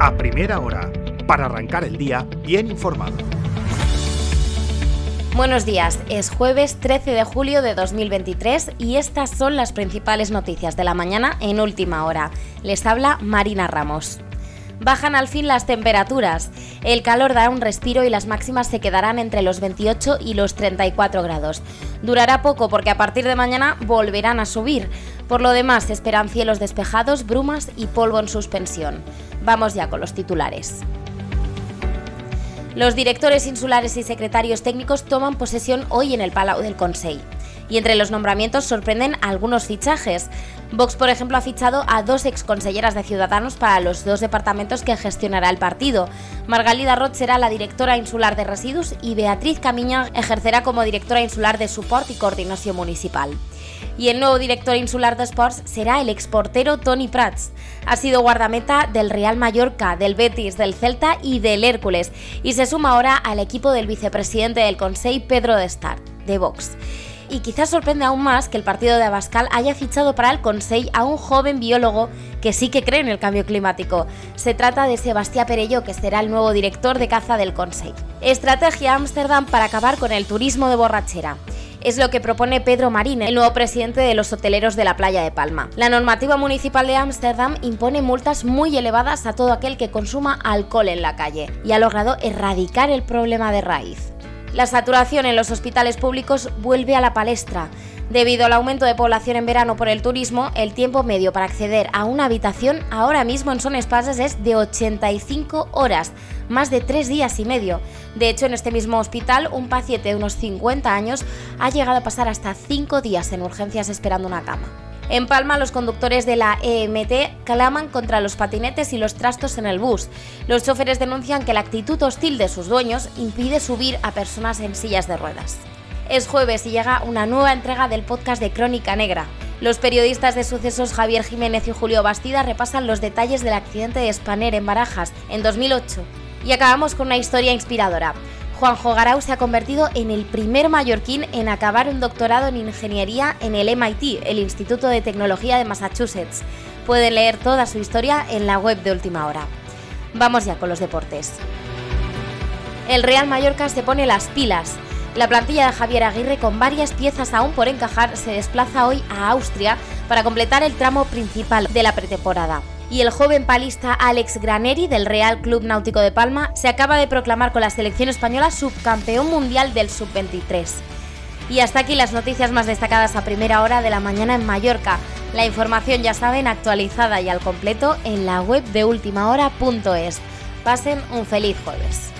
a primera hora, para arrancar el día bien informado. Buenos días, es jueves 13 de julio de 2023 y estas son las principales noticias de la mañana en última hora. Les habla Marina Ramos bajan al fin las temperaturas. El calor dará un respiro y las máximas se quedarán entre los 28 y los 34 grados. Durará poco porque a partir de mañana volverán a subir. Por lo demás, esperan cielos despejados, brumas y polvo en suspensión. Vamos ya con los titulares. Los directores insulares y secretarios técnicos toman posesión hoy en el Palau del Consell y entre los nombramientos sorprenden algunos fichajes. Vox, por ejemplo, ha fichado a dos exconselleras de Ciudadanos para los dos departamentos que gestionará el partido. Margalida Roth será la directora insular de residuos y Beatriz Camiña ejercerá como directora insular de Support y Coordinación Municipal. Y el nuevo director insular de Sports será el exportero Tony Prats. Ha sido guardameta del Real Mallorca, del Betis, del Celta y del Hércules, y se suma ahora al equipo del vicepresidente del Consejo, Pedro de Star, de Vox y quizás sorprende aún más que el partido de Abascal haya fichado para el Consell a un joven biólogo que sí que cree en el cambio climático. Se trata de Sebastián Perello, que será el nuevo director de caza del Consell. Estrategia Ámsterdam para acabar con el turismo de borrachera es lo que propone Pedro Marín, el nuevo presidente de los hoteleros de la playa de Palma. La normativa municipal de Ámsterdam impone multas muy elevadas a todo aquel que consuma alcohol en la calle y ha logrado erradicar el problema de raíz. La saturación en los hospitales públicos vuelve a la palestra. Debido al aumento de población en verano por el turismo, el tiempo medio para acceder a una habitación ahora mismo en Son Espases es de 85 horas, más de tres días y medio. De hecho, en este mismo hospital, un paciente de unos 50 años ha llegado a pasar hasta 5 días en urgencias esperando una cama. En Palma, los conductores de la EMT claman contra los patinetes y los trastos en el bus. Los choferes denuncian que la actitud hostil de sus dueños impide subir a personas en sillas de ruedas. Es jueves y llega una nueva entrega del podcast de Crónica Negra. Los periodistas de sucesos Javier Jiménez y Julio Bastida repasan los detalles del accidente de Spanair en Barajas en 2008. Y acabamos con una historia inspiradora. Juanjo Garau se ha convertido en el primer mallorquín en acabar un doctorado en ingeniería en el MIT, el Instituto de Tecnología de Massachusetts. Pueden leer toda su historia en la web de Última Hora. Vamos ya con los deportes. El Real Mallorca se pone las pilas. La plantilla de Javier Aguirre, con varias piezas aún por encajar, se desplaza hoy a Austria para completar el tramo principal de la pretemporada y el joven palista Alex Graneri del Real Club Náutico de Palma se acaba de proclamar con la selección española subcampeón mundial del sub-23. Y hasta aquí las noticias más destacadas a primera hora de la mañana en Mallorca. La información ya saben actualizada y al completo en la web de ultimahora.es. Pasen un feliz jueves.